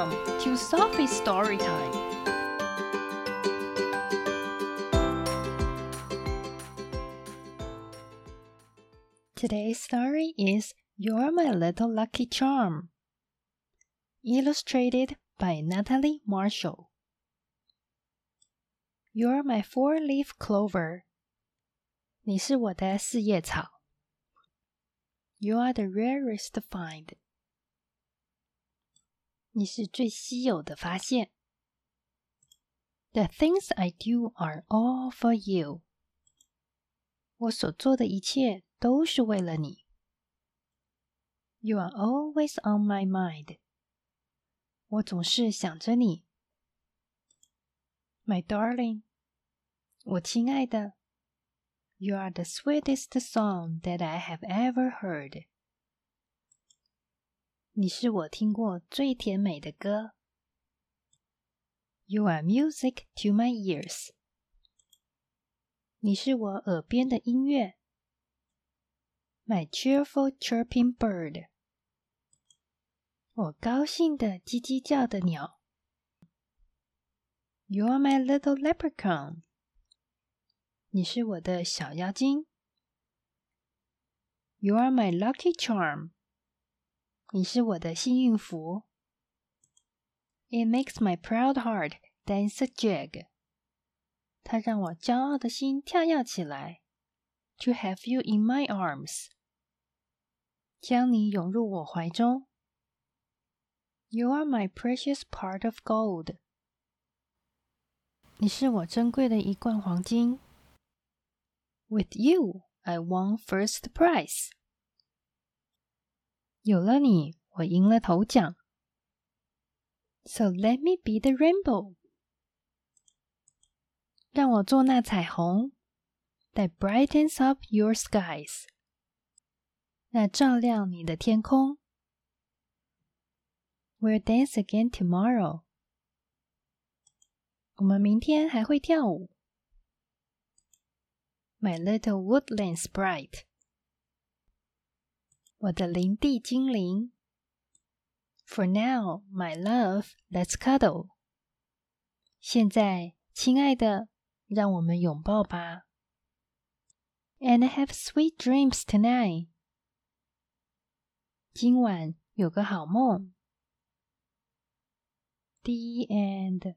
Welcome to Sophie's Story Time. Today's story is You're My Little Lucky Charm, illustrated by Natalie Marshall. You're my four-leaf clover. 你是我的四叶草。You are the rarest find. 你是最稀有的发现。The things I do are all for you。我所做的一切都是为了你。You are always on my mind。我总是想着你。My darling，我亲爱的，You are the sweetest song that I have ever heard。 你是我听过最甜美的歌。You are music to my ears。你是我耳边的音乐。My cheerful chirping bird。我高兴的叽叽叫的鸟。You are my little leprechaun。你是我的小妖精。You are my lucky charm。你是我的幸运符。It makes my proud heart dance a jig。它让我骄傲的心跳跃起来。To have you in my arms，将你涌入我怀中。You are my precious part of gold。你是我珍贵的一罐黄金。With you, I won first prize。 有了你，我赢了头奖。So let me be the rainbow，让我做那彩虹，that brightens up your skies，那照亮你的天空。We'll dance again tomorrow，我们明天还会跳舞。My little woodland sprite。我的林地精灵。For now, my love, let's cuddle. 现在，亲爱的，让我们拥抱吧。And have sweet dreams tonight. 今晚有个好梦。The end.